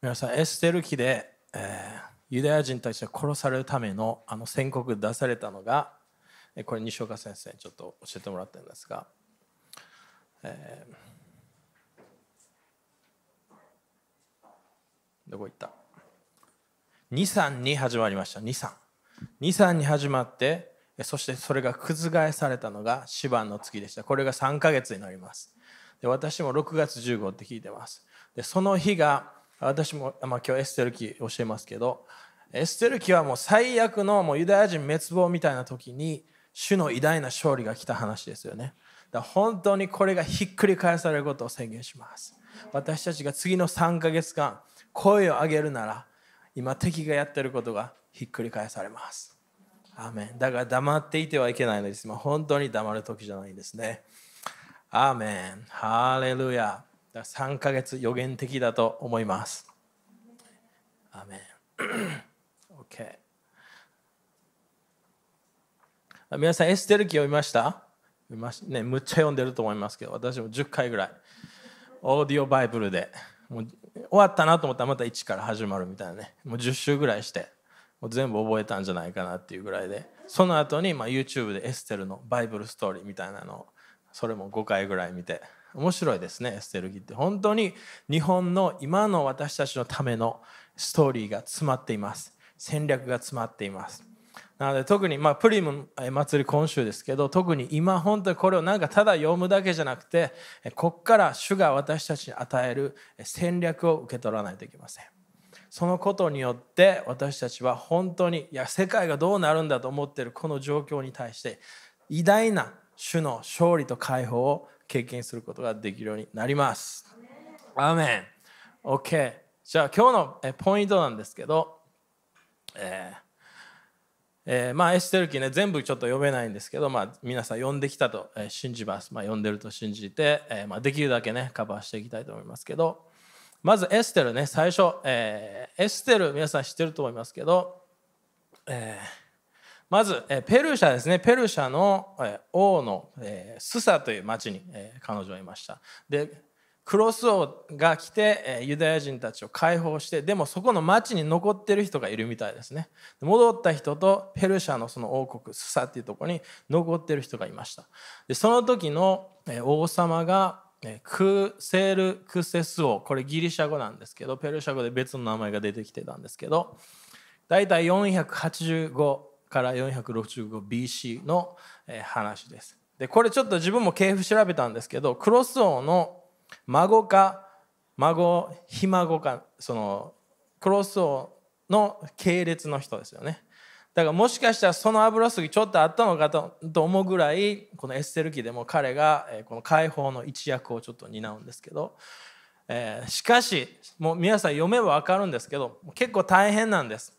皆さん、エステル記で、えー、ユダヤ人たちが殺されるためのあの宣告出されたのが、これ西岡先生にちょっと教えてもらったんですが、えー、どこ行った？2、3に始まりました、2、3。2、3に始まって、そしてそれが覆されたのが死番の月でした。これが3ヶ月になります。で私も6月15って聞いてます。でその日が私も、まあ、今日エステル記教えますけどエステル記はもう最悪のもうユダヤ人滅亡みたいな時に主の偉大な勝利が来た話ですよね。だ本当にこれがひっくり返されることを宣言します。私たちが次の3ヶ月間声を上げるなら今敵がやってることがひっくり返されます。アメンだから黙っていてはいけないのです。本当に黙る時じゃないんですね。アーメン。ハレルヤ。3ヶ月予言的だと思います。アメン。OK。皆さん、エステル記読みました？ね、むっちゃ読んでると思いますけど、私も10回ぐらい、オーディオバイブルで、もう終わったなと思ったらまた1から始まるみたいなね、もう10週ぐらいして、もう全部覚えたんじゃないかなっていうぐらいで、その後にまあ YouTube でエステルのバイブルストーリーみたいなのをそれも5回ぐらい見て面白いですねエステルギって。本当に日本の今の私たちのためのストーリーが詰まっています。戦略が詰まっています。なので特に、まあ、プリム祭り今週ですけど特に今本当にこれをなんかただ読むだけじゃなくてここから主が私たちに与える戦略を受け取らないといけません。そのことによって私たちは本当にいや世界がどうなるんだと思っているこの状況に対して偉大な主の勝利と解放を経験することができるようになります。アーメン OK じゃあ今日のポイントなんですけど、えーえー、まあエステル記ね全部ちょっと読めないんですけど、まあ、皆さん読んできたと信じます、まあ、読んでると信じて、えー、まあ、できるだけねカバーしていきたいと思いますけど。まずエステルね最初、えー、エステル皆さん知ってると思いますけど、えーまずペルシャですね。ペルシャの王のスサという町に彼女はいました。でクロス王が来てユダヤ人たちを解放してでもそこの町に残ってる人がいるみたいですね。戻った人とペルシャのその王国スサっていうところに残ってる人がいました。でその時の王様がクセル・クセス王。これギリシャ語なんですけどペルシャ語で別の名前が出てきてたんですけど大体485から 465BC の話です。でこれちょっと自分も系譜調べたんですけどクロス王の孫か孫ひ孫かそのクロス王の系列の人ですよね。だからもしかしたらその油すぎちょっとあったのかと思うぐらいこのエッセル記でも彼がこの解放の一役をちょっと担うんですけど、えー、しかしもう皆さん読めば分かるんですけど結構大変なんです。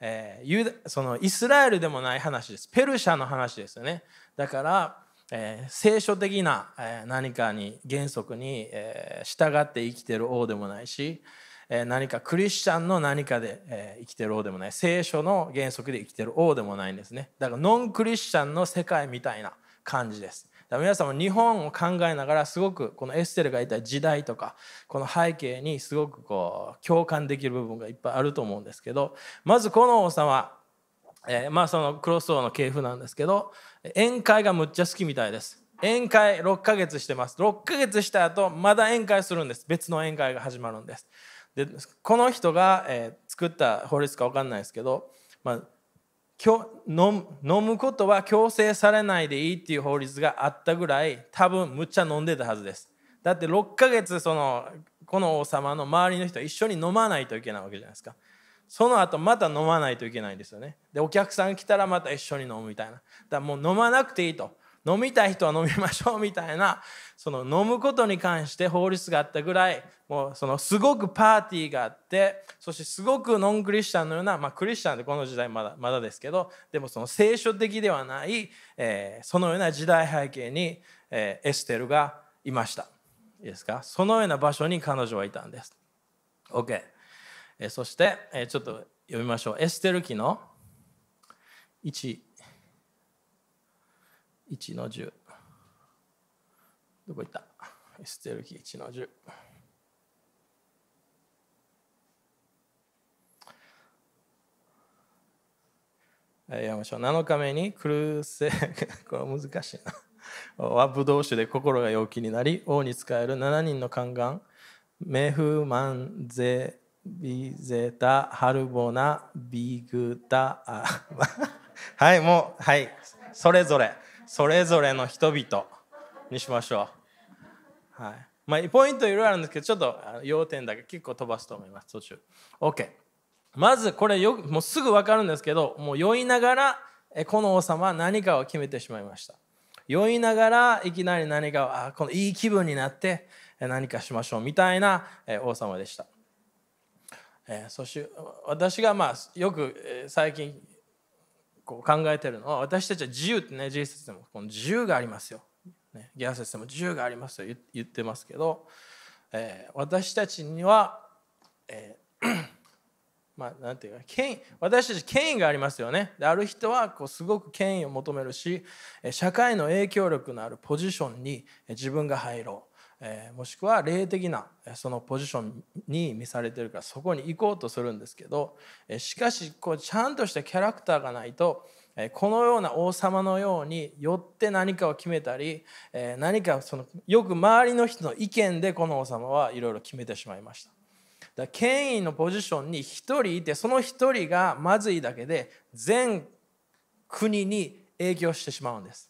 えー、そのイスラエルでもない話です。ペルシャの話ですよね。だから、えー、聖書的な、えー、何かに原則に、えー、従って生きてる王でもないし、えー、何かクリスチャンの何かで、えー、生きてる王でもない。聖書の原則で生きてる王でもないんですね。だからノンクリスチャンの世界みたいな感じです。皆さんも日本を考えながらすごくこのエステルがいた時代とかこの背景にすごくこう共感できる部分がいっぱいあると思うんですけどまずこの王様えー、まあそのクロス王の系譜なんですけど宴会がむっちゃ好きみたいです。宴会6ヶ月してます。6ヶ月した後まだ宴会するんです。別の宴会が始まるんです。でこの人が、えー、作った法律か分かんないですけど、まあ、飲むことは強制されないでいいっていう法律があったぐらい多分むっちゃ飲んでたはずです。だって6ヶ月そのこの王様の周りの人は一緒に飲まないといけないわけじゃないですか。その後また飲まないといけないんですよね。でお客さん来たらまた一緒に飲むみたいな。だからもう飲まなくていいと。飲みたい人は飲みましょうみたいなその飲むことに関して法律があったぐらいもうそのすごくパーティーがあってそしてすごくノンクリスチャンのような、まあ、クリスチャンでこの時代まだまだですけどでもその聖書的ではない、えー、そのような時代背景に、えー、エステルがいました。いいですか？そのような場所に彼女はいたんです。OK、えー、そして、えー、ちょっと読みましょう。エステル記の1 1の10どこ行った？エステル記1の10やりましょう。7日目にクルセ、これ難しいな。はブドウ酒で心が陽気になり、王に仕える7人の宦官、メフマンゼビゼタ、ハルボナ、ビグタ、はい、もう、はい、それぞれ、それぞれの人々にしましょう。はい。まあ、ポイントいろいろあるんですけど、ちょっと要点だけ結構飛ばすと思います、途中。OK。まずこれよもうすぐ分かるんですけどもう酔いながらこの王様は何かを決めてしまいました。酔いながらいきなり何かあこのいい気分になって何かしましょうみたいな王様でした、えそして私がまあよく最近こう考えてるのは私たちは自由ってね G 説でもこの自由がありますよ、ね、ギア説でも自由がありますよ言ってますけど、え私たちには、えーまあ、ていうか権威私たち権威がありますよねである人はこうすごく権威を求めるし社会の影響力のあるポジションに自分が入ろうえもしくは霊的なそのポジションに見されてるからそこに行こうとするんですけどしかしこうちゃんとしたキャラクターがないとこのような王様のようによって何かを決めたり何かそのよく周りの人の意見でこの王様はいろいろ決めてしまいました。だ権威のポジションに1人いてその1人がまずいだけで全国に影響してしまうんです。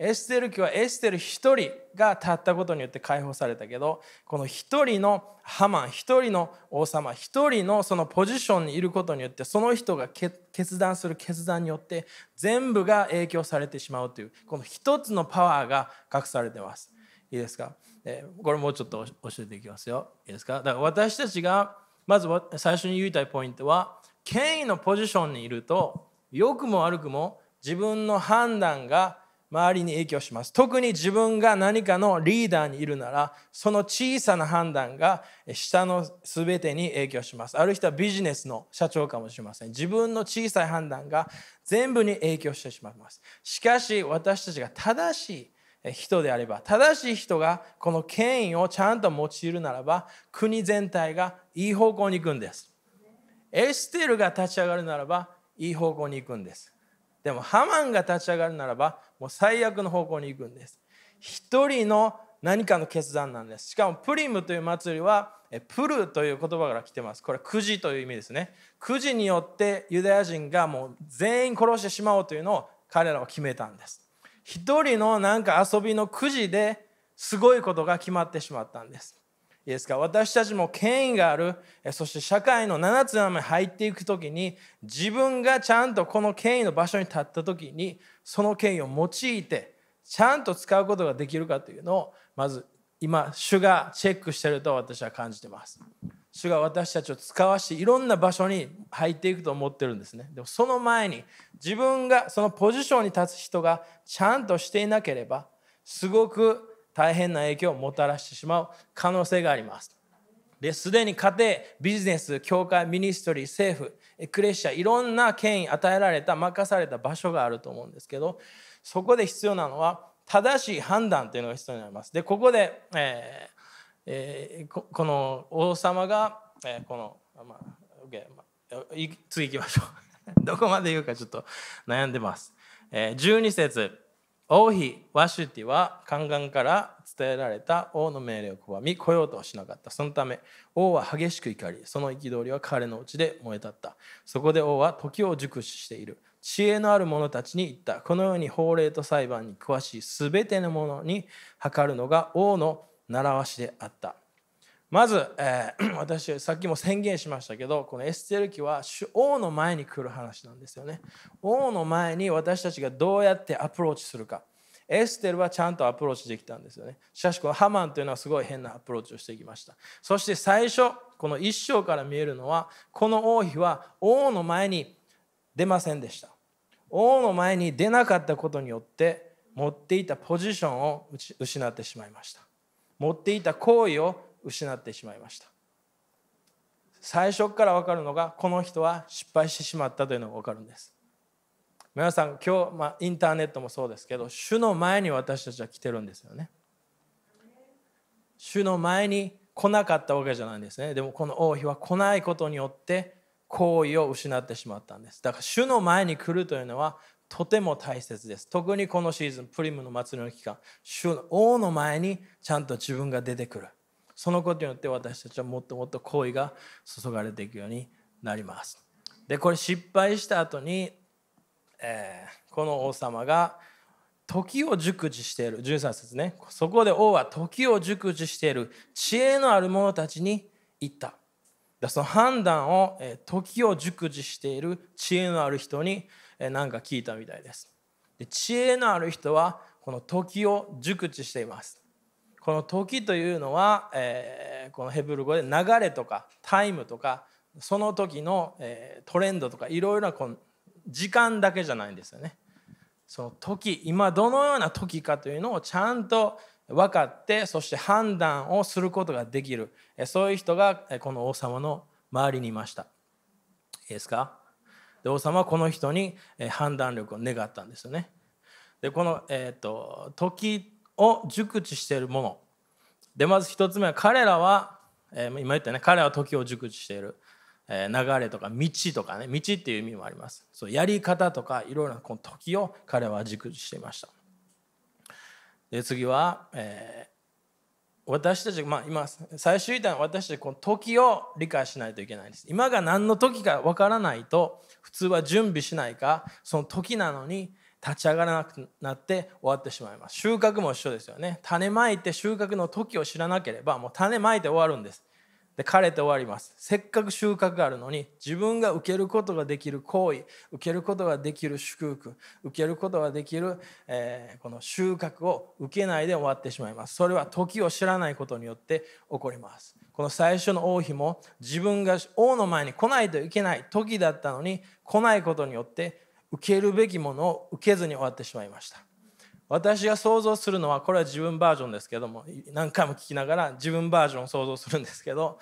エステル家はエステル1人が立ったことによって解放されたけどこの1人のハマン1人の王様1人のそのポジションにいることによってその人が決断する決断によって全部が影響されてしまうというこの一つのパワーが隠されてます。いいですか？えこれもうちょっと教えていきますよ。いいですか？だから私たちがまず最初に言いたいポイントは権威のポジションにいると良くも悪くも自分の判断が周りに影響します。特に自分が何かのリーダーにいるならその小さな判断が下の全てに影響します。ある人はビジネスの社長かもしれません。自分の小さい判断が全部に影響してしまいます。しかし私たちが正しい人であれば正しい人がこの権威をちゃんと用いるならば国全体がいい方向に行くんです。エステルが立ち上がるならばいい方向に行くんです。でもハマンが立ち上がるならばもう最悪の方向に行くんです。一人の何かの決断なんです。しかもプリムという祭りはプルという言葉から来てます。これくじという意味ですね。くじによってユダヤ人がもう全員殺してしまおうというのを彼らは決めたんです。一人のなんか遊びのくじですごいことが決まってしまったんです。いいですか私たちも権威があるそして社会の7つの山に入っていく時に自分がちゃんとこの権威の場所に立った時にその権威を用いてちゃんと使うことができるかというのをまず今主がチェックしてると私は感じてます。主が私たちを使わしていろんな場所に入っていくと思ってるんですね。でもその前に自分がそのポジションに立つ人がちゃんとしていなければすごく大変な影響をもたらしてしまう可能性があります。ですでに家庭ビジネス教会ミニストリー政府クレッシアいろんな権威与えられた任された場所があると思うんですけどそこで必要なのは正しい判断というのが必要になります。でここで、えーえー、この王様が、えー、この、まあ OK、次行きましょう。どこまで言うかちょっと悩んでます、えー、12節。王妃ワシュティは宦官から伝えられた王の命令を拒み来ようとしなかった。そのため王は激しく怒りその憤りは彼のうちで燃え立った。そこで王は時を熟知している。知恵のある者たちに言った。このように法令と裁判に詳しい全てのものに測るのが王の習わしであった。まず、えー、私さっきも宣言しましたけどこのエステル記は王の前に来る話なんですよね。王の前に私たちがどうやってアプローチするか。エステルはちゃんとアプローチできたんですよね。しかしこのハマンというのはすごい変なアプローチをしてきました。そして最初この一章から見えるのはこの王妃は王の前に出ませんでした。王の前に出なかったことによって持っていたポジションを失ってしまいました。持っていた行為を失ってしまいました。最初から分かるのがこの人は失敗してしまったというのが分かるんです。皆さん今日、まあ、インターネットもそうですけど主の前に私たちは来てるんですよね。主の前に来なかったわけじゃないんですね。でもこの王妃は来ないことによって行為を失ってしまったんです。だから主の前に来るというのはとても大切です。特にこのシーズンプリムの祭りの期間主の王の前にちゃんと自分が出てくる。そのことによって私たちはもっともっと行為が注がれていくようになります。でこれ失敗した後に、えー、この王様が時を熟知している。13節ね。そこで王は時を熟知している。知恵のある者たちに言った。その判断を時を熟知している知恵のある人に何か聞いたみたいです。で知恵のある人はこの時を熟知しています。この時というのは、えー、このヘブル語で流れとかタイムとかその時の、えー、トレンドとかいろいろなこの時間だけじゃないんですよね。その時今どのような時かというのをちゃんと分かってそして判断をすることができる。そういう人がこの王様の周りにいました。いいですか？で王様はこの人に判断力を願ったんですよね。でこの、えーと、時を熟知しているもの。でまず一つ目は彼らは、えー、今言ったね彼は時を熟知している。え流れとか道とかね道っていう意味もあります。そうやり方とかいろいろなこの時を彼は熟知していました。で次は、えー、私たち、まあ、今最終言ったの私たちこの時を理解しないといけないです。今が何の時かわからないと普通は準備しないかその時なのに立ち上がらなくなって終わってしまいます。収穫も一緒ですよね。種まいて収穫の時を知らなければもう種まいて終わるんです。で枯れて終わります。せっかく収穫があるのに自分が受けることができる行為受けることができる祝福受けることができる、えー、この収穫を受けないで終わってしまいます。それは時を知らないことによって起こります。この最初の王妃も自分が王の前に来ないといけない時だったのに来ないことによって受けるべきものを受けずに終わってしまいました。私が想像するのはこれは自分バージョンですけども何回も聞きながら自分バージョンを想像するんですけど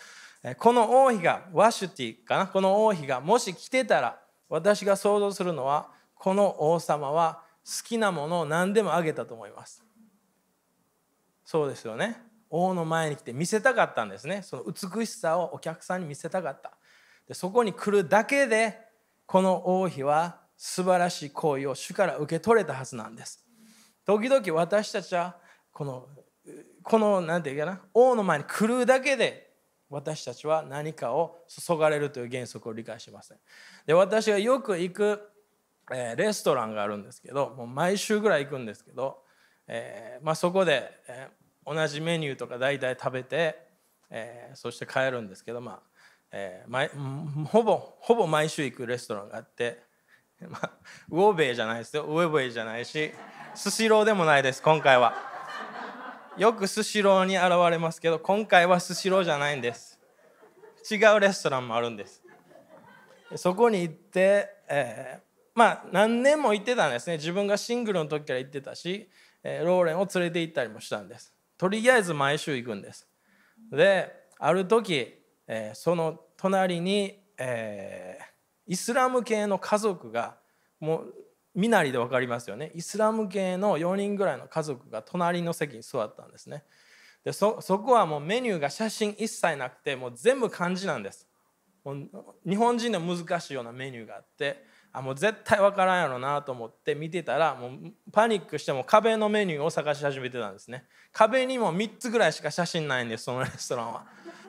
この王妃がワシュティかな？この王妃がもし来てたら私が想像するのはこの王様は好きなものを何でもあげたと思います。そうですよね。王の前に来て見せたかったんですね。その美しさをお客さんに見せたかった。でそこに来るだけでこの王妃は素晴らしい行為を主から受け取れたはずなんです。時々私たちはこのこの何て言うかな王の前に来るだけで私たちは何かを注がれるという原則を理解しません。で私がよく行く、え、レストランがあるんですけどもう毎週ぐらい行くんですけど、えー、まあ、そこで、え、同じメニューとか大体食べて、えそして帰るんですけど、まあえーほぼほぼ毎週行くレストランがあって、まあ、ウォーベイじゃないですよ。ウェーベイじゃないしスシローでもないです今回は。よくスシローに現れますけど今回はスシローじゃないんです。違うレストランもあるんです。そこに行って、えー、まあ何年も行ってたんですね。自分がシングルの時から行ってたし、えー、ローレンを連れて行ったりもしたんです。とりあえず毎週行くんです。である時、えー、その隣に、えー、イスラム系の家族がもう身なりで分かりますよね。イスラム系の4人ぐらいの家族が隣の席に座ったんですね。でそこはもうメニューが写真一切なくてもう全部漢字なんです。日本人で難しいようなメニューがあってあもう絶対分からんやろなと思って見てたらもうパニックしても壁のメニューを探し始めてたんですね。壁にも3つぐらいしか写真ないんですそのレストランは。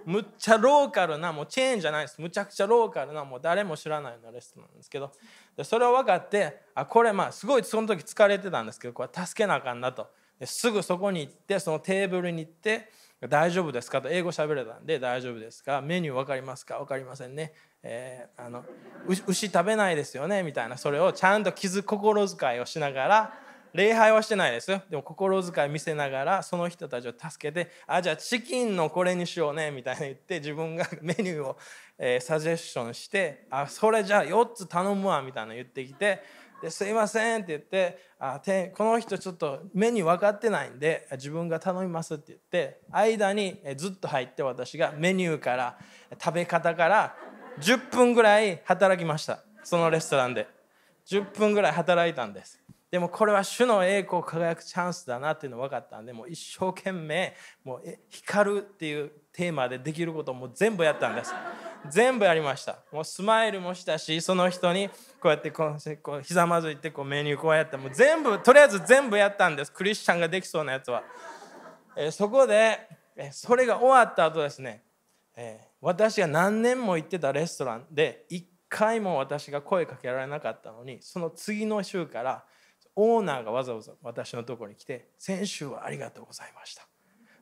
むっちゃローカルなもうチェーンじゃないです。むちゃくちゃローカルなもう誰も知らないようなレストランなんですけど。でそれを分かってあこれまあすごいその時疲れてたんですけどこれ助けなあかんなと。ですぐそこに行ってそのテーブルに行って大丈夫ですかと。英語喋れたんで大丈夫ですか。メニュー分かりますか？分かりませんね、えー、あの牛食べないですよね？みたいなそれをちゃんと気づ心遣いをしながら礼拝はしてないです。よでも心遣い見せながらその人たちを助けてあじゃあチキンのこれにしようねみたいな言って自分が メニューを、えー、サジェッションしてあそれじゃあ4つ頼むわみたいな言ってきてですいませんって言ってあこの人ちょっとメニュー分かってないんで自分が頼みますって言って間にずっと入って私がメニューから食べ方から10分ぐらい働きました。そのレストランで。10分ぐらい働いたんです。でもこれは主の栄光を輝くチャンスだなっていうの分かったんでもう一生懸命もう光るっていうテーマでできることも全部やったんです。全部やりました。もうスマイルもしたしその人にこうやってこうこうひざまずいてこうメニューこうやってもう全部とりあえず全部やったんです。クリスチャンができそうなやつは、えー、そこで、えー、それが終わった後ですね、えー、私が何年も行ってたレストランで1回も私が声かけられなかったのにその次の週からオーナーがわざわざ私のところに来て「先週はありがとうございました」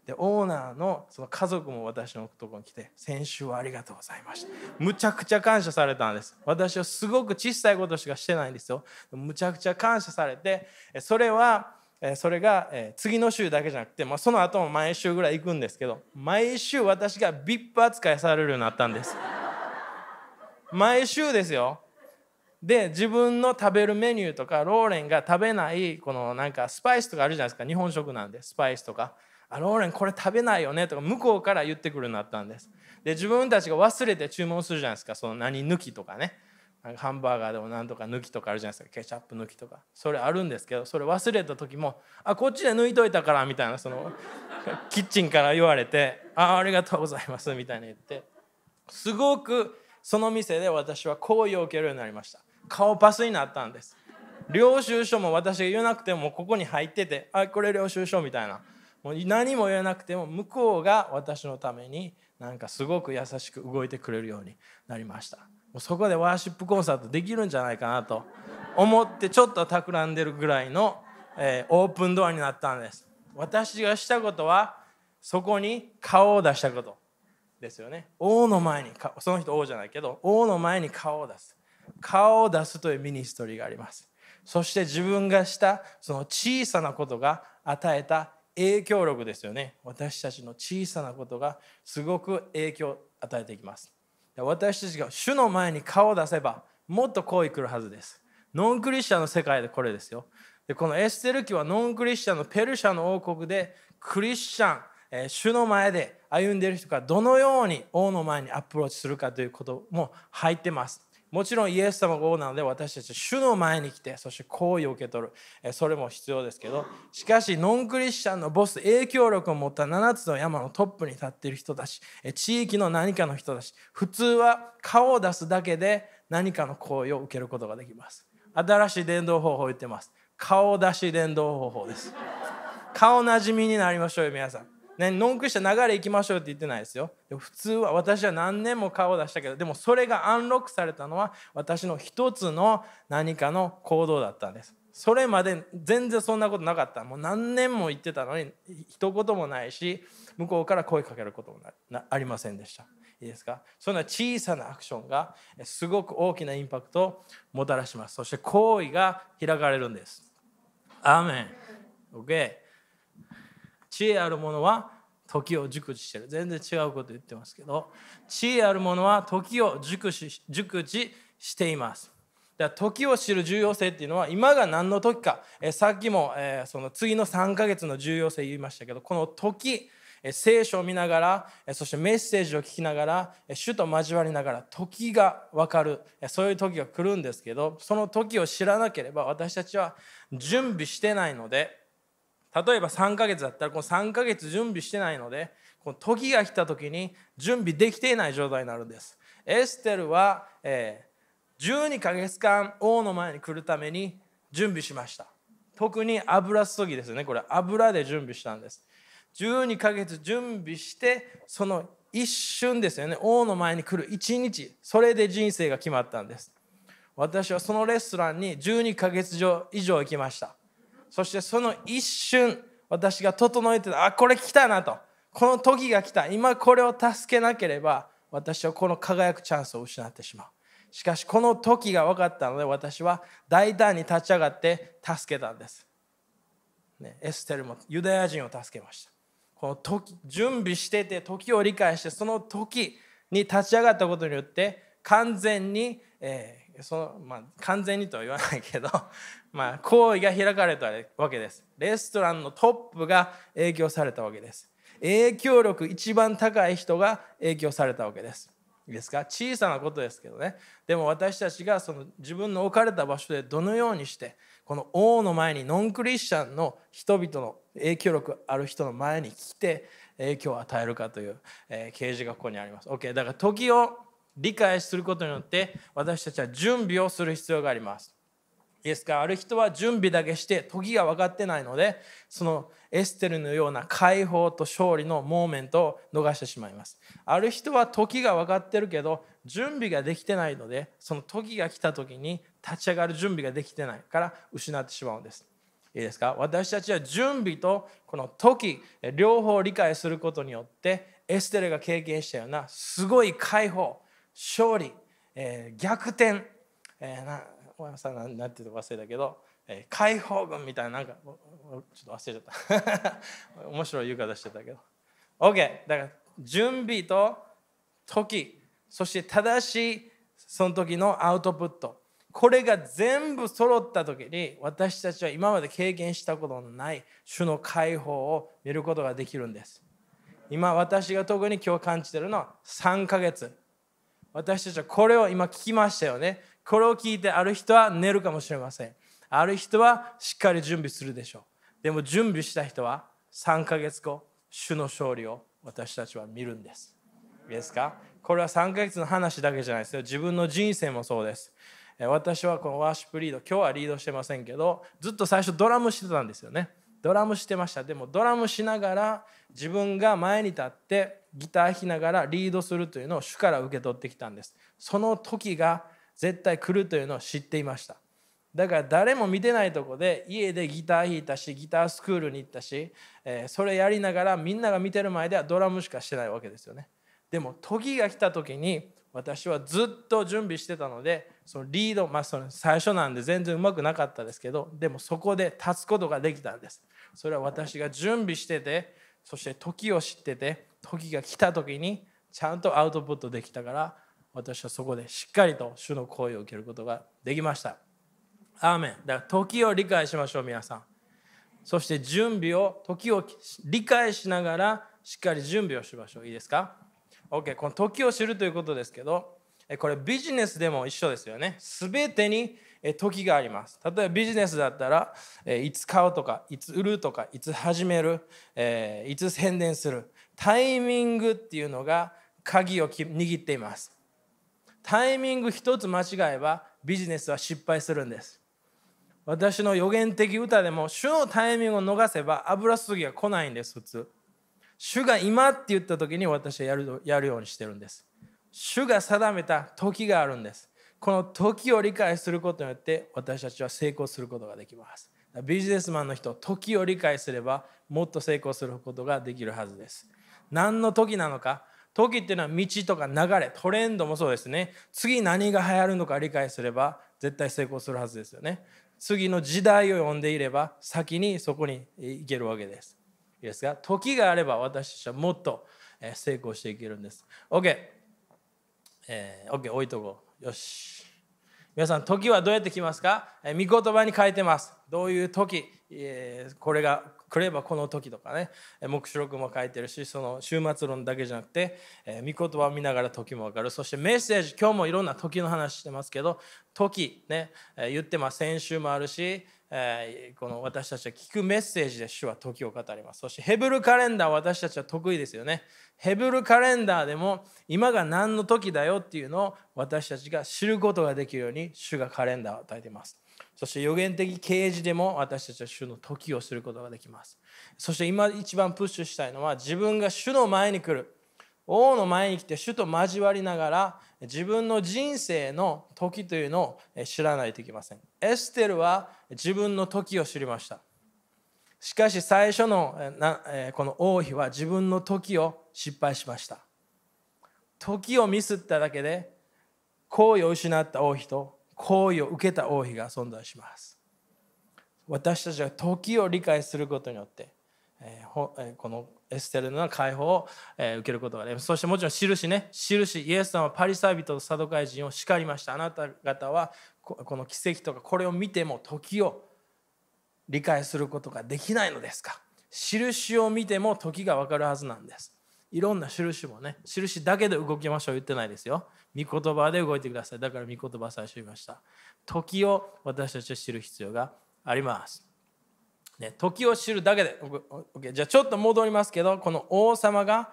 でオーナーのその家族も私のところに来て先週はありがとうございました。むちゃくちゃ感謝されたんです。私はすごく小さいことしかしてないんですよ。むちゃくちゃ感謝されてそれはそれが次の週だけじゃなくて、まあ、その後も毎週ぐらい行くんですけど毎週私が VIP 扱いされるようになったんです。毎週ですよ。で自分の食べるメニューとかローレンが食べないこのなんかスパイスとかあるじゃないですか。日本食なんでスパイスとか。あローレンこれ食べないよねとか向こうから言ってくるようになったんです。で自分たちが忘れて注文するじゃないですか。その何抜きとかね。なんかハンバーガーでも何とか抜きとかあるじゃないですか。ケチャップ抜きとか。それあるんですけどそれ忘れた時も「あこっちで抜いといたから」みたいなその キッチンから言われて「あありがとうございます」みたいに言って。すごくその店で私は好意を受けるようになりました。顔パスになったんです。領収書も私が言わなくてもここに入ってて「あこれ領収書」みたいな。もう何も言わなくても向こうが私のためになんかすごく優しく動いてくれるようになりました。もうそこでワーシップコンサートできるんじゃないかなと思ってちょっと企んでるぐらいの、えー、オープンドアになったんです。私がしたことはそこに顔を出したことですよね。王の前にその人王じゃないけど王の前に顔を出す。顔を出すというミニストリーがあります。そして自分がしたその小さなことが与えた影響力ですよね。私たちの小さなことがすごく影響を与えていきます。私たちが主の前に顔を出せばもっと好意来るはずです。ノンクリスチャンの世界でこれですよ。でこのエステル記はノンクリスチャンのペルシャの王国でクリスチャン、え主の前で歩んでいる人がどのように王の前にアプローチするかということも入ってます。もちろんイエス様が王なので私たち主の前に来てそして好意を受け取る。それも必要ですけどしかしノンクリスチャンのボス影響力を持った7つの山のトップに立っている人たち地域の何かの人たち普通は顔を出すだけで何かの行為を受けることができます。新しい伝道方法を言ってます。顔出し伝道方法です。顔なじみになりましょうよ皆さん。ね、ノンクリスチャン流れ行きましょうって言ってないですよ。普通は私は何年も顔を出したけどでもそれがアンロックされたのは私の一つの何かの行動だったんです。それまで全然そんなことなかった。もう何年も言ってたのに一言もないし向こうから声かけることもありませんでした。いいですか？そんな小さなアクションがすごく大きなインパクトをもたらします。そして行為が開かれるんです。アーメン。OK。知恵ある者は時を熟知してる。全然違うこと言ってますけど知恵ある者は時を熟知熟知しています。だから時を知る重要性っていうのは今が何の時か、えさっきも、えその次の3ヶ月の重要性言いましたけどこの時聖書を見ながらそしてメッセージを聞きながら主と交わりながら時が分かる。そういう時が来るんですけどその時を知らなければ私たちは準備してないので例えば3ヶ月だったらこの3ヶ月準備してないのでこの時が来た時に準備できていない状態になるんです。エステルは、えー、12ヶ月間王の前に来るために準備しました。特に油注ぎですね。これ油で準備したんです。12ヶ月準備してその一瞬ですよね。王の前に来る一日。それで人生が決まったんです。私はそのレストランに12ヶ月以上行きました。そしてその一瞬私が整えてたあこれ来たなと。この時が来た。今これを助けなければ私はこの輝くチャンスを失ってしまう。しかしこの時が分かったので私は大胆に立ち上がって助けたんです、ね、エステルもユダヤ人を助けました。この時準備してて時を理解してその時に立ち上がったことによって完全に、えそのまあ、完全にとは言わないけど、まあ、行為が開かれたわけです。レストランのトップが影響されたわけです。影響力一番高い人が影響されたわけです。いいですか？小さなことですけどね。でも私たちがその自分の置かれた場所でどのようにしてこの王の前にノンクリスチャンの人々の影響力ある人の前に来て影響を与えるかという、えー、啓示がここにあります。OK だから時を理解することによって私たちは準備をする必要があります。イエスかある人は準備だけして時が分かってないのでそのエステルのような解放と勝利のモーメントを逃してしまいます。ある人は時が分かってるけど準備ができてないのでその時が来た時に立ち上がる準備ができてないから失ってしまうんです。いいですか？私たちは準備とこの時両方理解することによってエステルが経験したようなすごい解放勝利、えー、逆転、えー、な小山さんなんていうと忘れたけど、えー、解放軍みたいななんかちょっと忘れちゃった。面白い言い方してたけど。OK だから準備と時。そして正しいその時のアウトプット。これが全部揃った時に私たちは今まで経験したことのない主の解放を見ることができるんです。今私が特に今日感じてるのは3ヶ月。私たちはこれを今聞きましたよね。これを聞いてある人は寝るかもしれません。ある人はしっかり準備するでしょう。でも準備した人は3ヶ月後主の勝利を私たちは見るんです。いいですか？これは3ヶ月の話だけじゃないですよ。自分の人生もそうです。私はこのワーシップリード今日はリードしてませんけどずっと最初ドラムしてたんですよね。ドラムしてました。でもドラムしながら自分が前に立ってギター弾きながらリードするというのを主から受け取ってきたんです。その時が絶対来るというのを知っていました。だから誰も見てないとこで家でギター弾いたしギタースクールに行ったし、えそれやりながらみんなが見てる前ではドラムしかしてないわけですよね。でも時が来た時に私はずっと準備してたのでそのリード、まあ、その最初なんで全然うまくなかったですけどでもそこで立つことができたんです。それは私が準備しててそして時を知ってて時が来た時にちゃんとアウトプットできたから私はそこでしっかりと主の声を受けることができました。アーメン。だから時を理解しましょう皆さん。そして準備を時を理解しながらしっかり準備をしましょう。いいですか？OK この時を知るということですけどこれビジネスでも一緒ですよね。全てに時があります。例えばビジネスだったらいつ買うとかいつ売るとかいつ始めるいつ宣伝する。タイミングっていうのが鍵を握っています。タイミング一つ間違えばビジネスは失敗するんです。私の予言的歌でも主のタイミングを逃せば油すぎが来ないんです普通。主が今って言った時に私はやるやるようにしてるんです。主が定めた時があるんです。この時を理解することによって私たちは成功することができます。ビジネスマンの人時を理解すればもっと成功することができるはずです。何の時なのか？時っていうのは道とか流れトレンドもそうですね。次何が流行るのか理解すれば絶対成功するはずですよね。次の時代を読んでいれば先にそこに行けるわけです。いいですか？時があれば私たちはもっと成功していけるんです。OK、えー、OK 置いとこう。よし。皆さん時はどうやって来ますか？御言葉に書いてます。どういう時？これが来ればこの時とかね。黙示録も書いてるしその終末論だけじゃなくて御言葉を見ながら時も分かる。そしてメッセージ今日もいろんな時の話してますけど時ね言ってます。先週もあるしこの私たちは聞くメッセージで主は時を語ります。そしてヘブルカレンダー私たちは得意ですよね。ヘブルカレンダーでも今が何の時だよっていうのを私たちが知ることができるように主がカレンダーを与えています。そして予言的啓示でも私たちは主の時をすることができます。そして今一番プッシュしたいのは自分が主の前に来る。王の前に来て主と交わりながら自分の人生の時というのを知らないといけません。エステルは自分の時を知りました。しかし最初のこの王妃は自分の時を失敗しました。時をミスっただけで好意を失った王妃と好意を受けた王妃が存在します。私たちは時を理解することによってこのエステルの解放を受けることができます。そしてもちろん印ね印イエスさんはパリサイ人とサドカイ人を叱りました。あなた方はこの奇跡とかこれを見ても時を理解することができないのですか？印を見ても時が分かるはずなんです。いろんな印もね印だけで動きましょう言ってないですよ。御言葉で動いてください。だから御言葉最初言いました。時を私たちは知る必要があります。ね、時を知るだけで、OK、じゃあちょっと戻りますけどこの王様が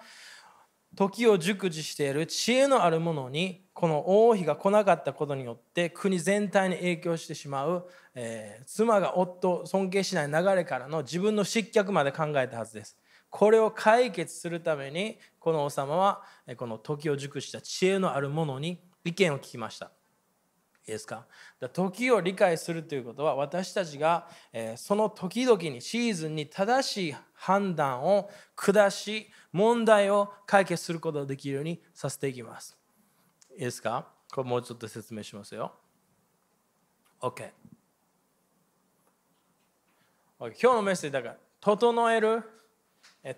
時を熟知している知恵のあるものにこの王妃が来なかったことによって国全体に影響してしまう、えー、妻が夫を尊敬しない流れからの自分の失脚まで考えたはずです。これを解決するためにこの王様はこの時を熟した知恵のあるものに意見を聞きました。いいですか？時を理解するということは私たちがその時々にシーズンに正しい判断を下し問題を解決することができるようにさせていきます。いいですか？これもうちょっと説明しますよ。OK。今日のメッセージだから整える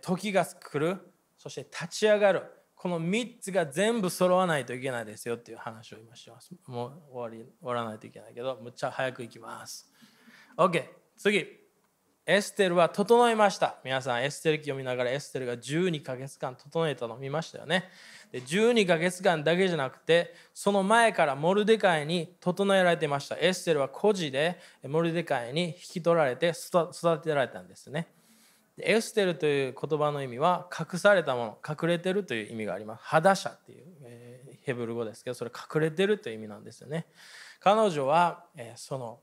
時が来るそして立ち上がるこの3つが全部揃わないといけないですよっていう話を今します。もう終わり終わらないといけないけど、むっちゃ早く行きます。OK、次。エステルは整いました。皆さん、エステル記読みながらエステルが12ヶ月間整えたのを見ましたよね。で12ヶ月間だけじゃなくて、その前からモルデカイに整えられていました。エステルは孤児でモルデカイに引き取られて育てられたんですね。エステルという言葉の意味は隠されたもの隠れてるという意味があります。裸者っていう、ヘブル語ですけどそれ隠れてるという意味なんですよね。彼女は、その、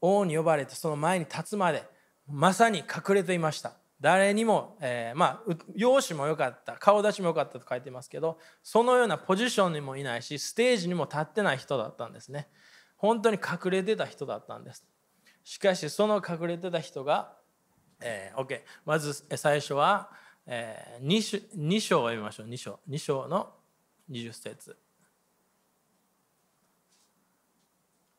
王に呼ばれてその前に立つまでまさに隠れていました。誰にも、えー、まあ容姿も良かった顔立ちも良かったと書いてますけどそのようなポジションにもいないしステージにも立ってない人だったんですね。本当に隠れてた人だったんです。しかしその隠れてた人がえー、OK まず最初は、えー、2, 2章を読みましょう。2章。2章の20節。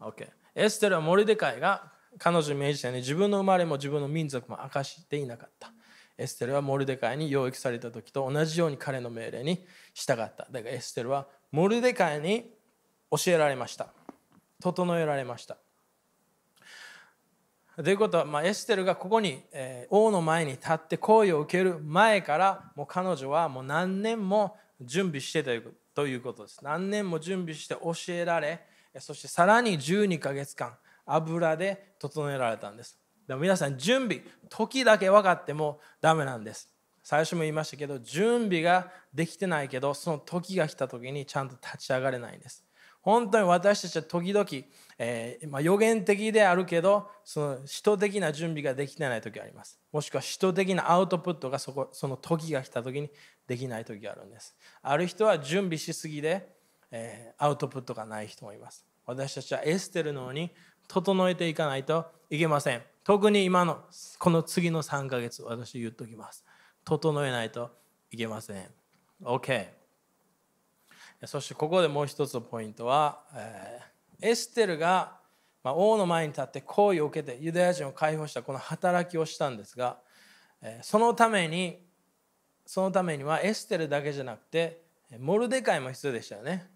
OK エステルはモルデカイが彼女に命じたように自分の生まれも自分の民族も明かしていなかった。エステルはモルデカイに養育された時と同じように彼の命令に従った。だからエステルはモルデカイに教えられました。整えられました。ということは、まあ、エステルがここに、えー、王の前に立って声を受ける前からもう彼女はもう何年も準備してたということです。何年も準備して教えられそしてさらに12ヶ月間油で整えられたんです。でも皆さん準備時だけ分かってもダメなんです。最初も言いましたけど準備ができてないけどその時が来た時にちゃんと立ち上がれないんです。本当に私たちは時々、えー、まあ、予言的であるけどその使徒的な準備ができてない時があります。もしくは使徒的なアウトプットがそこその時が来た時にできない時があるんです。ある人は準備しすぎで、えー、アウトプットがない人もいます。私たちはエステルのように整えていかないといけません。特に今のこの次の3ヶ月私言っときます。整えないといけません。OK そしてここでもう一つのポイントは、えー、エステルが、ま、王の前に立って好意を受けてユダヤ人を解放したこの働きをしたんですが、えー、そのためにそのためにはエステルだけじゃなくてモルデカイも必要でしたよね。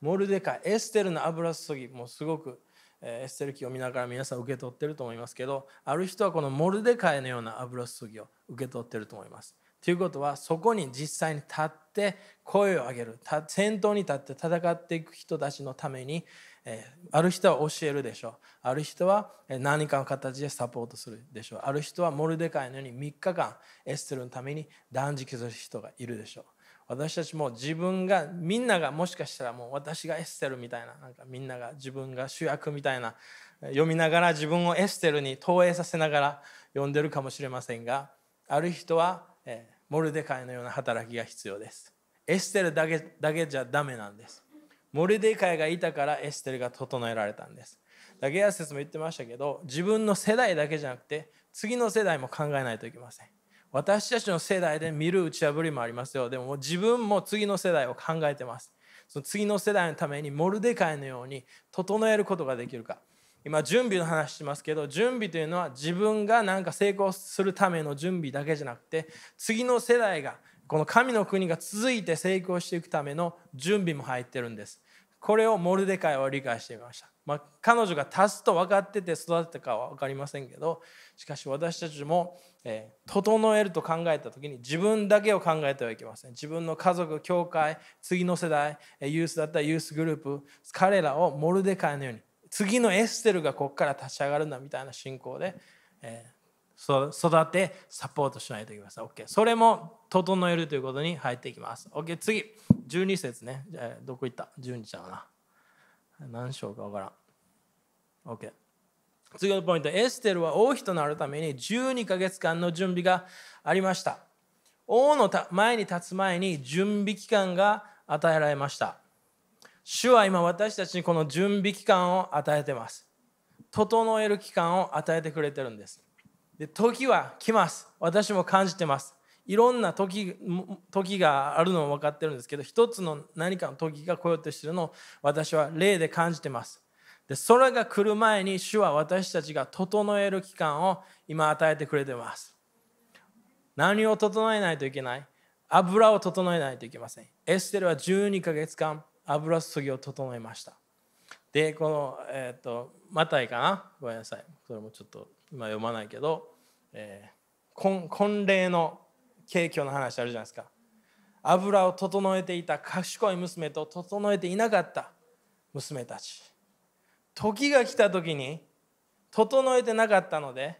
モルデカイエステルの油注ぎもすごくエステル記を見ながら皆さん受け取ってると思いますけどある人はこのモルデカイのような油注ぎを受け取ってると思います。ということはそこに実際に立って声を上げる先頭に立って戦っていく人たちのために、ある人は教えるでしょう。ある人は何かの形でサポートするでしょう。ある人はモルデカイのように3日間エステルのために断食する人がいるでしょう。私たちも自分がみんながもしかしたらもう私がエステルみたいななんかみんなが自分が主役みたいな読みながら自分をエステルに投影させながら読んでるかもしれませんがある人はモルデカイのような働きが必要です。エステルだけだけじゃダメなんです。モルデカイがいたからエステルが整えられたんです。ダゲアセスも言ってましたけど自分の世代だけじゃなくて次の世代も考えないといけません。私たちの世代で見る打ち破りもありますよ。でも自分も次の世代を考えてます。その次の世代のためにモルデカイのように整えることができるか。今準備の話しますけど準備というのは自分が何か成功するための準備だけじゃなくて次の世代がこの神の国が続いて成功していくための準備も入ってるんです。これをモルデカイは理解してみました、まあ、彼女が足すと分かってて育てたかは分かりませんけどしかし私たちも、えー、整えると考えた時に自分だけを考えてはいけません。自分の家族教会次の世代ユースだったらユースグループ彼らをモルデカイのように次のエステルがここから立ち上がるんだみたいな信仰で、え育てサポートしないといけません。OK。それも整えるということに入っていきます。OK。次、12節ね。じゃどこ行った ?12 ちゃうな。何章かわからん。OK。次のポイント。エステルは王妃となるために12ヶ月間の準備がありました。王の前に立つ前に準備期間が与えられました。主は今私たちにこの準備期間を与えてます。整える期間を与えてくれてるんです。で時は来ます。私も感じてます。いろんな時時があるのも分かってるんですけど、一つの何かの時が来ようとしてるのを私は霊で感じてます。でそれが来る前に主は私たちが整える期間を今与えてくれてます。何を整えないといけない？油を整えないといけません。エステルは12ヶ月間油注ぎを整えました。で、この、えっ、ー、と、マタイかな？ごめんなさい。それもちょっと今読まないけど、えー、婚礼の景況の話あるじゃないですか。油を整えていた賢い娘と整えていなかった娘たち。時が来た時に整えてなかったので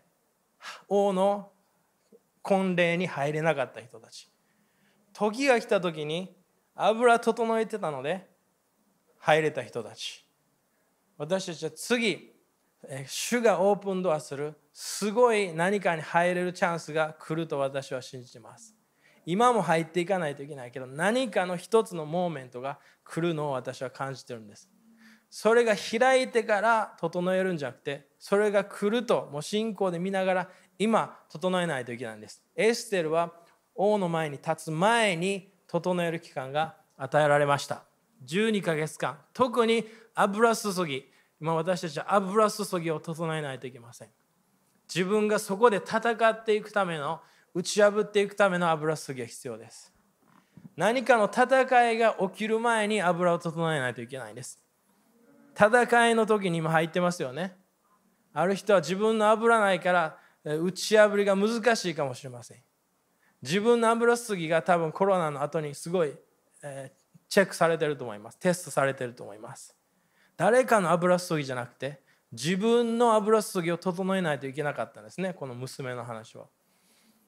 王の婚礼に入れなかった人たち時が来た時に油整えてたので入れた人たち。私たちは次主がオープンドアするすごい何かに入れるチャンスが来ると私は信じてます。今も入っていかないといけないけど何かの一つのモーメントが来るのを私は感じてるんです。それが開いてから整えるんじゃなくてそれが来るともう信仰で見ながら今整えないといけないんです。エステルは王の前に立つ前に整える期間が与えられました。12ヶ月間。特に油注ぎ。今私たちは油注ぎを整えないといけません。自分がそこで戦っていくための打ち破っていくための油注ぎが必要です。何かの戦いが起きる前に油を整えないといけないんです。戦いの時に今入ってますよね。ある人は自分の油ないから打ち破りが難しいかもしれません。自分の油すぎが多分コロナの後にすごい、えー、チェックされてると思います。テストされてると思います。誰かの油すぎじゃなくて自分の油すぎを整えないといけなかったんですね。この娘の話は。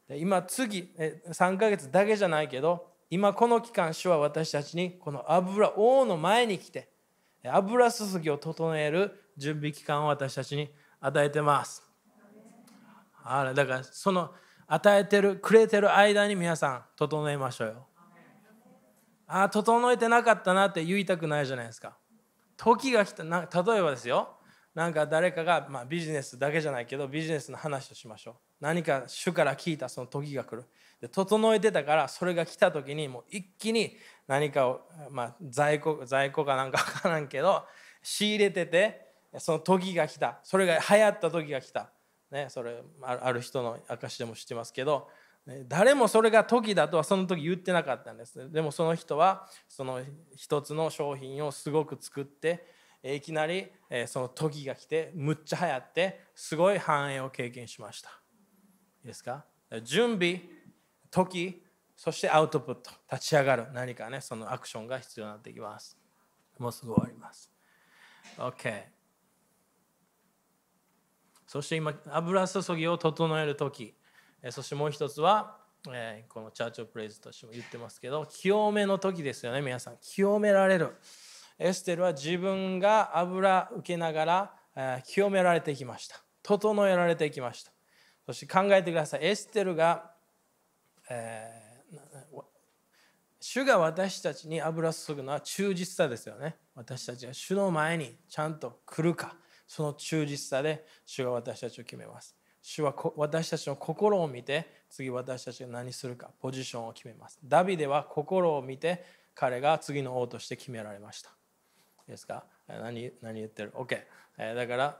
で今次3ヶ月だけじゃないけど今この期間主は私たちにこの油王の前に来て油すぎを整える準備期間を私たちに与えてます。あだからその与えてるくれてる間に皆さん整えましょうよ。ああ整えてなかったなって言いたくないじゃないですか。時が来たな例えばですよ。なんか誰かが、まあ、ビジネスだけじゃないけどビジネスの話をしましょう。何か主から聞いたその時が来る。で整えてたからそれが来た時にもう一気に何かを、まあ、在庫在庫かなんか 分からんけど仕入れててその時が来た。それが流行った時が来た、ね、それある人の証でも知ってますけど誰もそれが時だとはその時言ってなかったんです。でもその人はその一つの商品をすごく作っていきなりその時が来てむっちゃ流行ってすごい繁栄を経験しました。いいですか？準備時そしてアウトプット立ち上がる。何かねそのアクションが必要になってきます。もうすぐ終わります。OK そして今油注ぎを整える時。そしてもう一つは、えこのチャーチョプレイズとしても言ってますけど清めの時ですよね皆さん。清められる。エステルは自分が油受けながら、え清められていきました。整えられていきました。そして考えてください。エステルが、えー主が私たちに油注ぐのは忠実さですよね。私たちが主の前にちゃんと来るか、その忠実さで主が私たちを決めます。主は私たちの心を見て、次私たちが何するか、ポジションを決めます。ダビデは心を見て、彼が次の王として決められました。いいですか？何何言ってる ?OK。だから、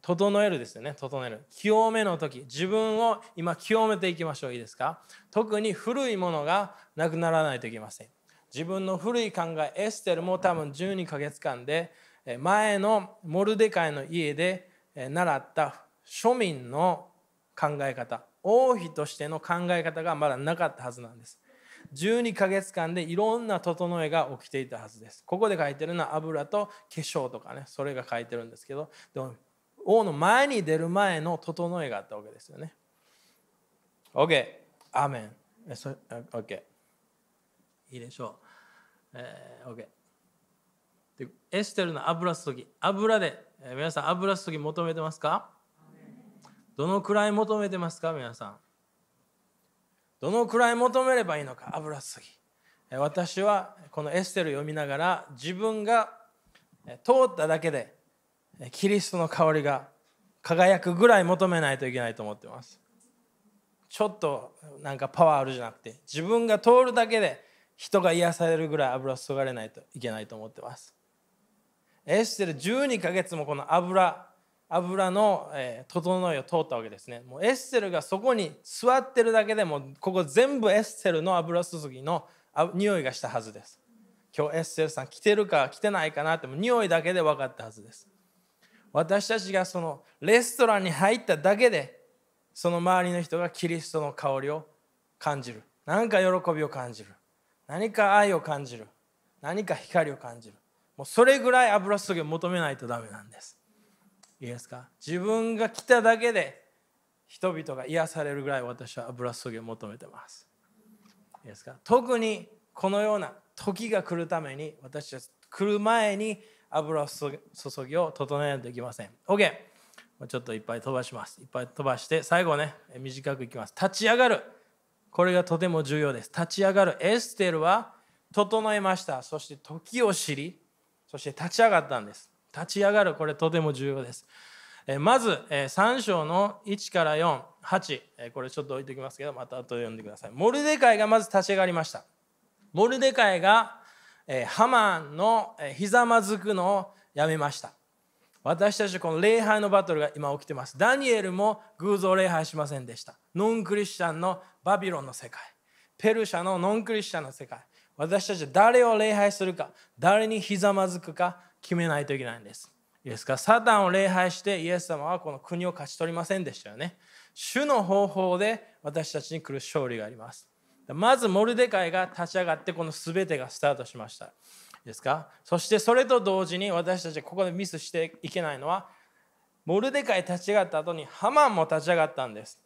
整えるですよね。整える。清めの時、自分を今清めていきましょう。いいですか？特に古いものがなくならないといけません。自分の古い考え、エステルも多分12ヶ月間で、前のモルデカイの家で習った庶民の考え方、王妃としての考え方がまだなかったはずなんです。12ヶ月間でいろんな整えが起きていたはずです。ここで書いてるのは油と化粧とかね、それが書いてるんですけど、でも王の前に出る前の整えがあったわけですよね。OK アーメン OK。いいでしょう。えー、OK。でエステルの油注ぎ。油で、えー、皆さん油注ぎ求めてますか？どのくらい求めてますか皆さん。どのくらい求めればいいのか油注ぎ。私はこのエステル読みながら自分が通っただけでキリストの香りが輝くぐらい求めないといけないと思ってますちょっとなんかパワーあるじゃなくて自分が通るだけで人が癒されるぐらい油注がれないといけないと思ってますエステル12ヶ月もこの油油の、えー、整いを通ったわけですね。もうエステルがそこに座ってるだけでもここ全部エステルの油注ぎの匂いがしたはずです。今日エステルさん来てるか来てないかなっても匂いだけで分かったはずです。私たちがそのレストランに入っただけでその周りの人がキリストの香りを感じる。何か喜びを感じる。何か愛を感じる。何か光を感じる。もうそれぐらい油注ぎを求めないとダメなんです。いいですか？自分が来ただけで人々が癒されるぐらい私は油注ぎを求めてます。いいですか？特にこのような時が来るために私たち来る前に油注ぎを整えないといけません。OK ちょっといっぱい飛ばします。いっぱい飛ばして最後ね短くいきます。立ち上がる。これがとても重要です。立ち上がる。エステルは整えました。そして時を知りそして立ち上がったんです。立ち上がる。これとても重要です。まず3章の1から48これちょっと置いておきますけどまた後で読んでください。モルデカイがまず立ち上がりました。モルデカイがハマンのひざまずくのをやめました。私たちこの礼拝のバトルが今起きてます。ダニエルも偶像礼拝しませんでした。ノンクリスチャンのバビロンの世界。ペルシャのノンクリスチャンの世界。私たちは誰を礼拝するか誰にひざまずくか決めないといけないんです。いいですか？サタンを礼拝してイエス様はこの国を勝ち取りませんでしたよね。主の方法で私たちに来る勝利があります。まずモルデカイが立ち上がってこの全てがスタートしました。ですか？そしてそれと同時に私たちここでミスしていけないのはモルデカイ立ち上がった後にハマンも立ち上がったんです。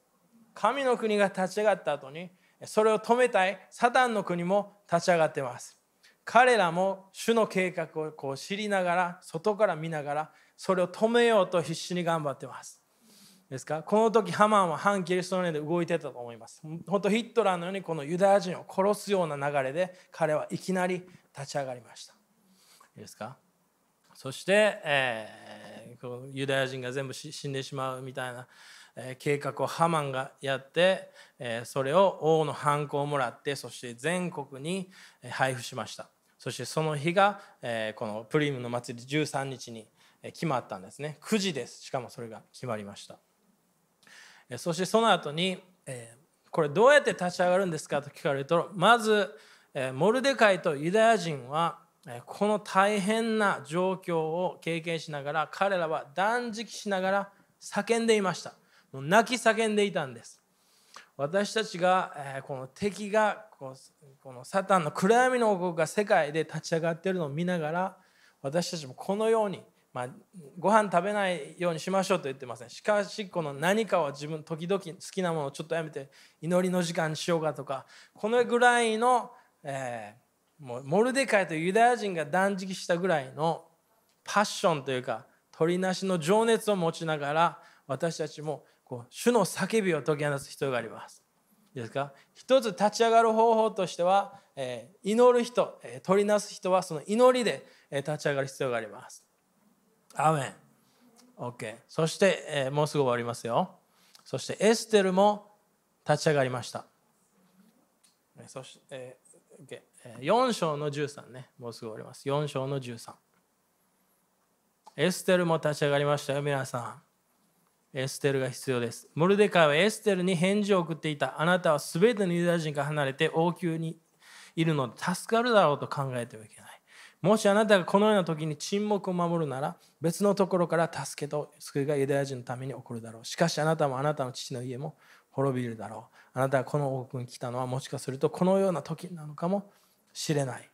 神の国が立ち上がった後にそれを止めたいサタンの国も立ち上がってます。彼らも主の計画をこう知りながら外から見ながらそれを止めようと必死に頑張ってます。ですか？この時ハマンは反キリストの上で動いてたと思います。本当ヒットラーのようにこのユダヤ人を殺すような流れで彼はいきなり立ち上がりました。いいですか？そして、えー、このユダヤ人が全部死んでしまうみたいな、えー、計画をハマンがやって、えー、それを王の犯行をもらってそして全国に配布しました。そしてその日が、え、このプリムの祭り13日に決まったんですね。9時です。しかもそれが決まりました。そしてその後に、えこれどうやって立ち上がるんですかと聞かれるとまず、えモルデカイとユダヤ人はこの大変な状況を経験しながら彼らは断食しながら叫んでいました。もう泣き叫んでいたんです。私たちがこの敵がこのサタンの暗闇の王国が世界で立ち上がっているのを見ながら私たちもこのようにまあ、ご飯食べないようにしましょうと言ってませんしかしこの何かは自分時々好きなものをちょっとやめて祈りの時間にしようかとかこのぐらいの、え、もうモルデカイとユダヤ人が断食したぐらいのパッションというか鳥なしの情熱を持ちながら私たちもこう主の叫びを解き放つ必要があります。ですか？一つ立ち上がる方法としては、えー、祈る人、えー、取りなす人はその祈りで、えー、立ち上がる必要があります。アメン。OK そして、えー、もうすぐ終わりますよ。そしてエステルも立ち上がりました。そして、えー OK 4章の13ね。もうすぐ終わります。4章の13エステルも立ち上がりましたよ皆さん。エステルが必要です。モルデカイはエステルに返事を送っていた。あなたは全てのユダヤ人から離れて王宮にいるので助かるだろうと考えてはいけない。もしあなたがこのような時に沈黙を守るなら別のところから助けと救いがユダヤ人のために起こるだろうしかしあなたもあなたの父の家も滅びるだろうあなたがこの王国に来たのはもしかするとこのような時なのかもしれない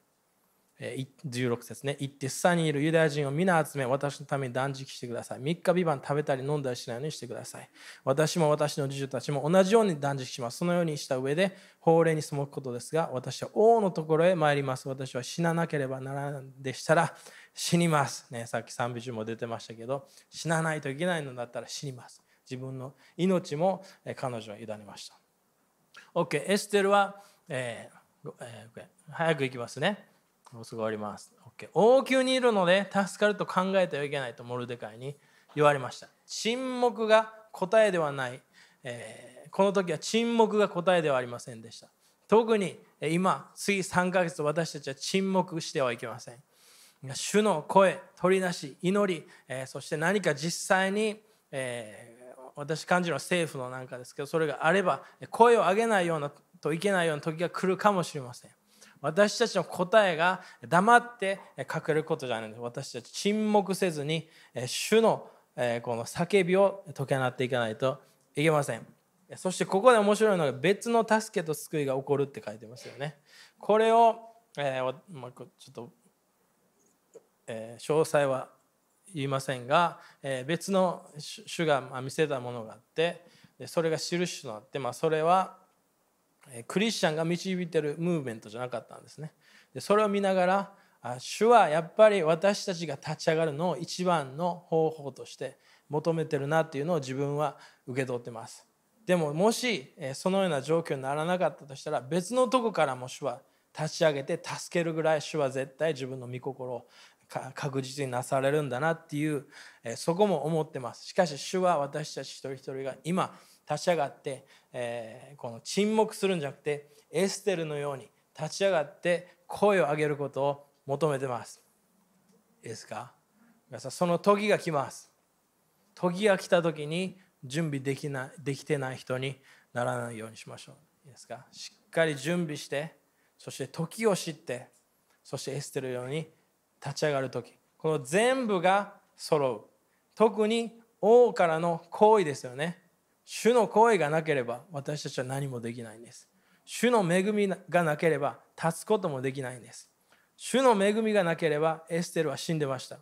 16節ね。行って、スサにいるユダヤ人を皆集め、私のために断食してください。3日ビバン食べたり飲んだりしないようにしてください。私も私の次女たちも同じように断食します。そのようにした上で、法令に背くことですが、私は王のところへ参ります。私は死ななければならないでしたら、死にます。ね、さっき賛美中も出てましたけど、死なないといけないのだったら死にます。自分の命も彼女は委ねました。OK、エステルは、えーえー、早く行きますね。もうすぐ終わります。OK。王宮にいるので助かると考えてはいけないとモルデカイに言われました。沈黙が答えではない。えー、この時は沈黙が答えではありませんでした。特に今、次3ヶ月私たちは沈黙してはいけません。主の声、取りなし、祈り、えー、そして何か実際に、えー、私感じるのは政府のなんかですけど、それがあれば声を上げないようなといけないような時が来るかもしれません。私たちの答えが黙って隠れることじゃないんです。私たち沈黙せずに主のこの叫びを解けなっていかないといけません。そしてここで面白いのが別の助けと救いが起こるって書いてますよね。これを、えー、ま、ちょっと、えー、詳細は言いませんが、えー、別の主が見せたものがあってそれが印となって、まあ、それはクリスチャンが導いてるムーブメントじゃなかったんですね。でそれを見ながら主はやっぱり私たちが立ち上がるのを一番の方法として求めてるなっていうのを自分は受け取ってます。でももしそのような状況にならなかったとしたら別のとこからも主は立ち上げて助けるぐらい主は絶対自分の御心を確実になされるんだなっていうそこも思ってます。しかし主は私たち一人一人が今立ち上がって、えー、この沈黙するんじゃなくてエステルのように立ち上がって声を上げることを求めてます。いいですか？皆さんその時が来ます。時が来た時に準備できなできてない人にならないようにしましょう。いいですか？しっかり準備してそして時を知ってそしてエステルのように立ち上がる時この全部が揃う特に王からの行為ですよね主の声がなければ私たちは何もできないんです。主の恵みがなければ立つこともできないんです。主の恵みがなければエステルは死んでました。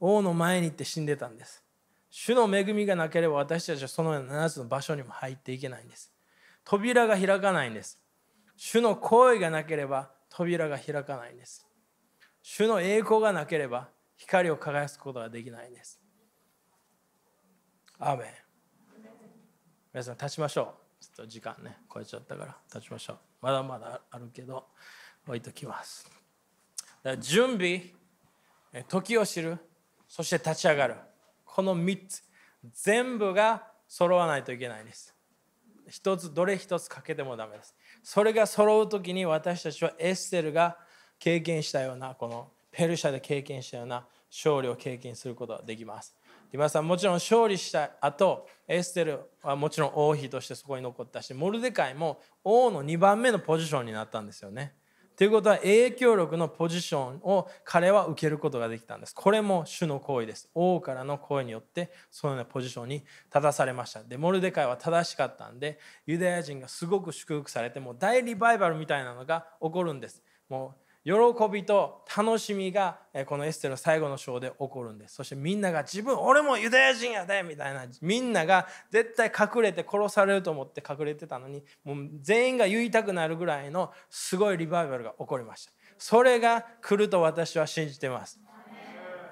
王の前に行って死んでたんです。主の恵みがなければ私たちはそのような7つの場所にも入っていけないんです。扉が開かないんです。主の声がなければ扉が開かないんです。主の栄光がなければ光を輝くことができないんです。アーメン皆さん立ちましょう。ちょっと時間ね超えちゃったから立ちましょう。まだまだあるけど置いときます。準備時を知るそして立ち上がる。この3つ全部が揃わないといけないです。一つどれ一つ欠けてもダメです。それが揃う時に私たちはエステルが経験したようなこのペルシャで経験したような勝利を経験することができます。皆さんもちろん勝利した後エステルはもちろん王妃としてそこに残ったしモルデカイも王の2番目のポジションになったんですよね。ということは影響力のポジションを彼は受けることができたんです。これも主の行為です。王からの声によってそのようなポジションに立たされました。で、モルデカイは正しかったんでユダヤ人がすごく祝福されても大リバイバルみたいなのが起こるんです。もう喜びと楽しみがこのエステの最後の章で起こるんです。そしてみんなが自分俺もユダヤ人やでみたいなみんなが絶対隠れて殺されると思って隠れてたのにもう全員が言いたくなるぐらいのすごいリバイバルが起こりました。それが来ると私は信じてます。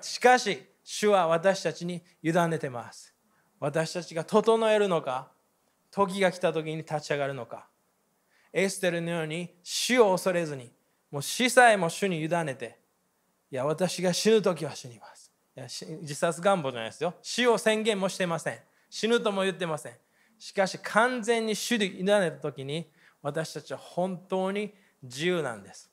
しかし主は私たちに委ねてます。私たちが整えるのか時が来た時に立ち上がるのか。エステルのように死を恐れずにもう死さえも主に委ねて、いや、私が死ぬ時は死にます。いや自殺願望じゃないですよ。死を宣言もしてません。死ぬとも言ってません。しかし完全に主に委ねた時に私たちは本当に自由なんです。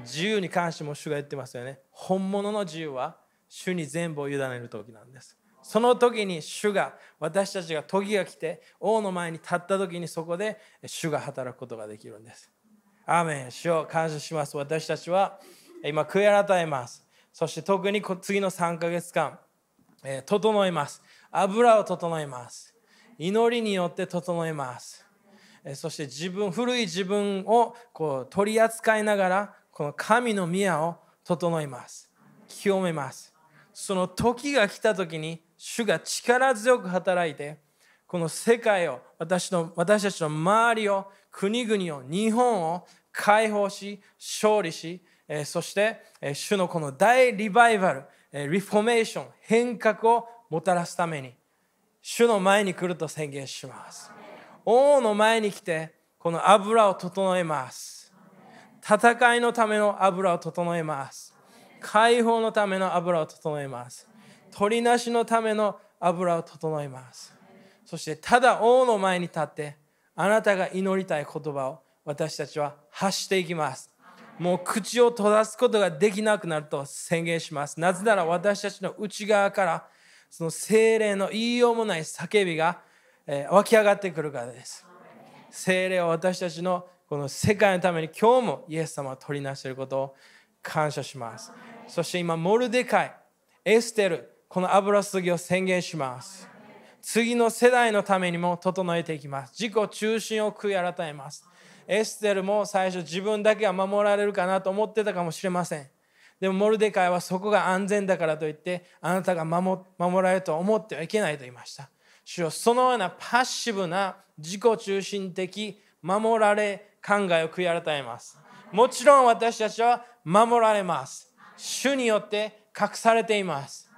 自由に関しても主が言ってますよね。本物の自由は主に全部を委ねる時なんです。その時に主が私たちが時が来て王の前に立った時にそこで主が働くことができるんです。アーメン主を感謝します。私たちは今、悔い改めます。そして特に次の3ヶ月間、えー、整えます。油を整えます。祈りによって整えます。え、そして自分、古い自分をこう取り扱いながら、この神の宮を整えます清めますその時が来た時に主が力強く働いてこの世界を私の私たちの周りを国々を日本を解放し勝利しそして主のこの大リバイバルリフォーメーション変革をもたらすために主の前に来ると宣言します。王の前に来てこの油を整えます。戦いのための油を整えます。解放のための油を整えます。取りなしのための油を整えます。そしてただ王の前に立ってあなたが祈りたい言葉を私たちは発していきます。もう口を閉ざすことができなくなると宣言します。なぜなら私たちの内側からその精霊の言いようもない叫びが、え湧き上がってくるからです。精霊は私たちのこの世界のために今日もイエス様を取りなしていることを感謝します。そして今モルデカイエステルこの油すぎを宣言します。次の世代のためにも整えていきます。自己中心を悔い改めます。エステルも最初自分だけは守られるかなと思ってたかもしれません。でもモルデカイはそこが安全だからといってあなたが守られると思ってはいけないと言いました。主よそのようなパッシブな自己中心的守られ考えを悔い改めます。もちろん私たちは守られます。主によって隠されています。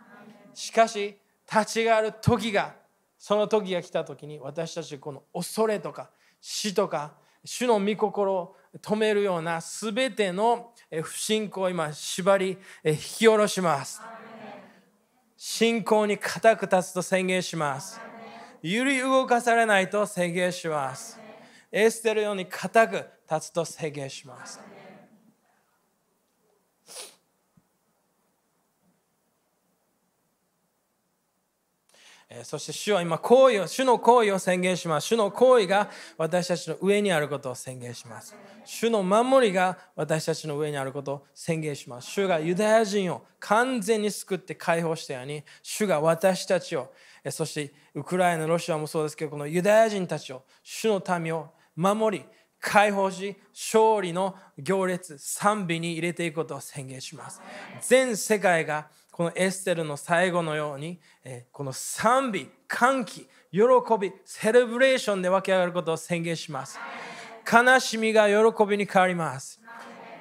しかし立ち上がる時がその時が来た時に私たちこの恐れとか死とか主の御心を止めるような全ての不信仰を今縛り引き下ろします。信仰に固く立つと宣言します。揺り動かされないと宣言します。エステルように固く立つと宣言します。そして主は今行為を、主の行為を宣言します。主の行為が私たちの上にあることを宣言します。主の守りが私たちの上にあることを宣言します。主がユダヤ人を完全に救って解放したように、主が私たちを、そしてウクライナ、ロシアもそうですけど、このユダヤ人たちを、主の民を守り、解放し、勝利の行列、賛美に入れていくことを宣言します。全世界がこのエステルの最後のように、この賛美、歓喜、喜び、セレブレーションで湧き上がることを宣言します。悲しみが喜びに変わります。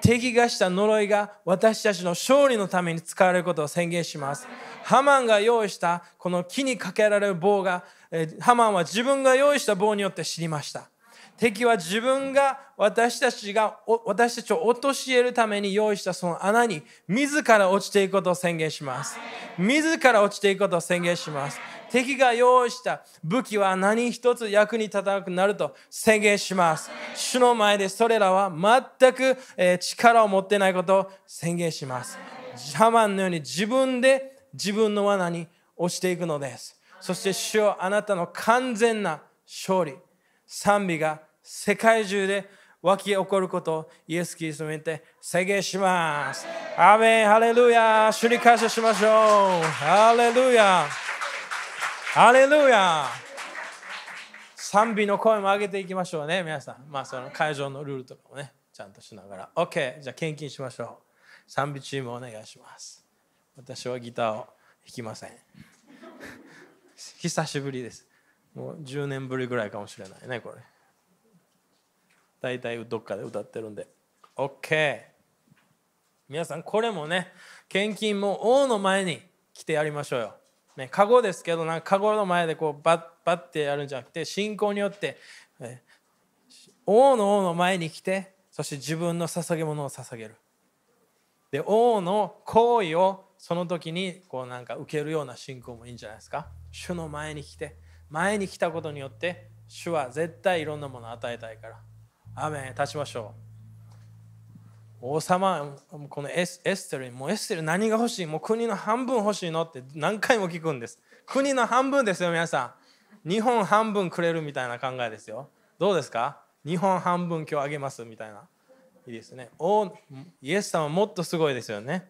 敵がした呪いが私たちの勝利のために使われることを宣言します。ハマンが用意したこの木にかけられる棒が、ハマンは自分が用意した棒によって知りました。敵は自分が私たちが私たちを陥れるために用意したその穴に自ら落ちていくことを宣言します。自ら落ちていくことを宣言します。敵が用意した武器は何一つ役に立たなくなると宣言します。主の前でそれらは全く力を持ってないことを宣言します。ハマンのように自分で自分の罠に落ちていくのです。そして主よあなたの完全な勝利。賛美が世界中で湧き起こることをイエス・キリストにて宣言します。アメン、ハレルヤ主に感謝しましょう。ハレルヤハレルヤ賛美の声も上げていきましょうね、皆さん。まあ、その会場のルールとかもね、ちゃんとしながら。OK、じゃあ献金しましょう。賛美チームお願いします。私はギターを弾きません。久しぶりです。もう10年ぶりぐらいかもしれないね、これ。大体どっかで歌ってるんで。OK 皆さんこれもね献金も王の前に来てやりましょうよ、ね、カゴですけどなんかカゴの前でこうバッバッてやるんじゃなくて信仰によって、ね、王の王の前に来てそして自分の捧げ物を捧げる。で王の行為をその時にこうなんか受けるような信仰もいいんじゃないですか。主の前に来て前に来たことによって主は絶対いろんなものを与えたいから。アメン立ちましょう。王様このエスエステルにもうエステル何が欲しい？もう国の半分欲しいのって何回も聞くんです。国の半分ですよ皆さん。日本半分くれるみたいな考えですよ。どうですか？日本半分今日あげますみたいな。いいですね。おイエス様もっとすごいですよね。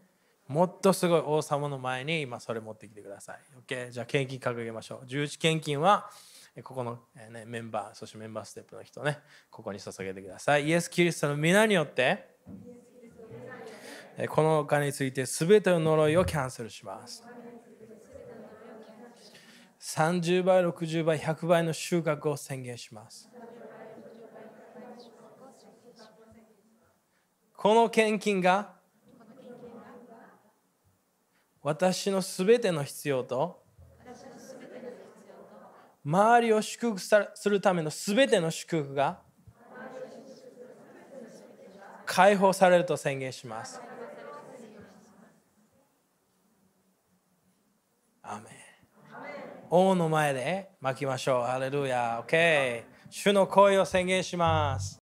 もっとすごい王様の前に今それ持ってきてください。OK じゃあ献金掲げましょう。十一献金はここの、ね、メンバーそしてメンバーステップの人ねここに捧げてください。イエス・キリストの皆によってこのお金について全ての呪いをキャンセルします。30倍60倍100倍の収穫を宣言します。この献金が私のすべての必要と周りを祝福するためのすべての祝福が解放されると宣言します。アメ王の前で巻きましょう。ハレルヤ。OK。主の声を宣言します。